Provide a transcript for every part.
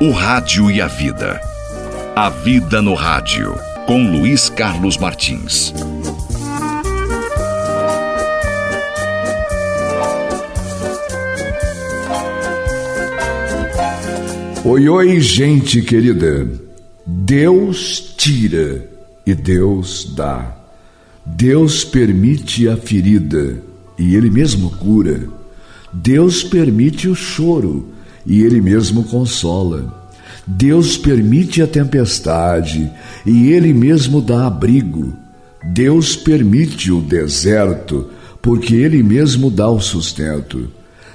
O Rádio e a Vida. A Vida no Rádio, com Luiz Carlos Martins. Oi, oi, gente querida. Deus tira e Deus dá. Deus permite a ferida e Ele mesmo cura. Deus permite o choro e Ele mesmo consola. Deus permite a tempestade e Ele mesmo dá abrigo. Deus permite o deserto porque Ele mesmo dá o sustento.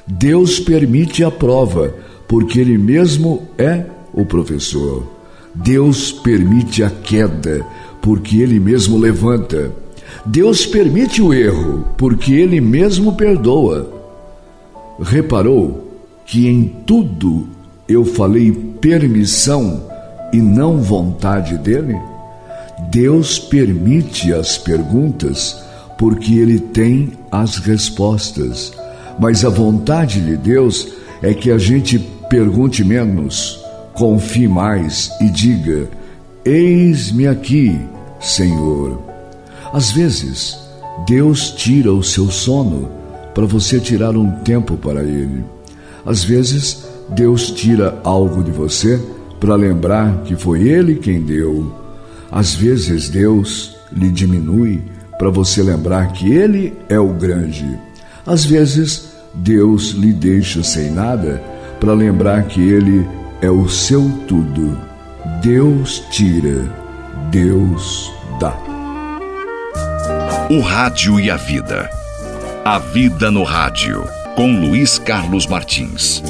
Deus permite a prova porque Ele mesmo é o professor. Deus permite a queda porque Ele mesmo levanta. Deus permite o erro porque Ele mesmo perdoa. Reparou que em tudo eu falei permissão e não vontade dele? Deus permite as perguntas porque ele tem as respostas. Mas a vontade de Deus é que a gente pergunte menos, confie mais e diga: Eis-me aqui, Senhor. Às vezes, Deus tira o seu sono para você tirar um tempo para Ele. Às vezes, Deus tira algo de você para lembrar que foi Ele quem deu. Às vezes, Deus lhe diminui para você lembrar que Ele é o grande. Às vezes, Deus lhe deixa sem nada para lembrar que Ele é o seu tudo. Deus tira, Deus dá. O Rádio e a Vida. A Vida no Rádio com Luiz Carlos Martins.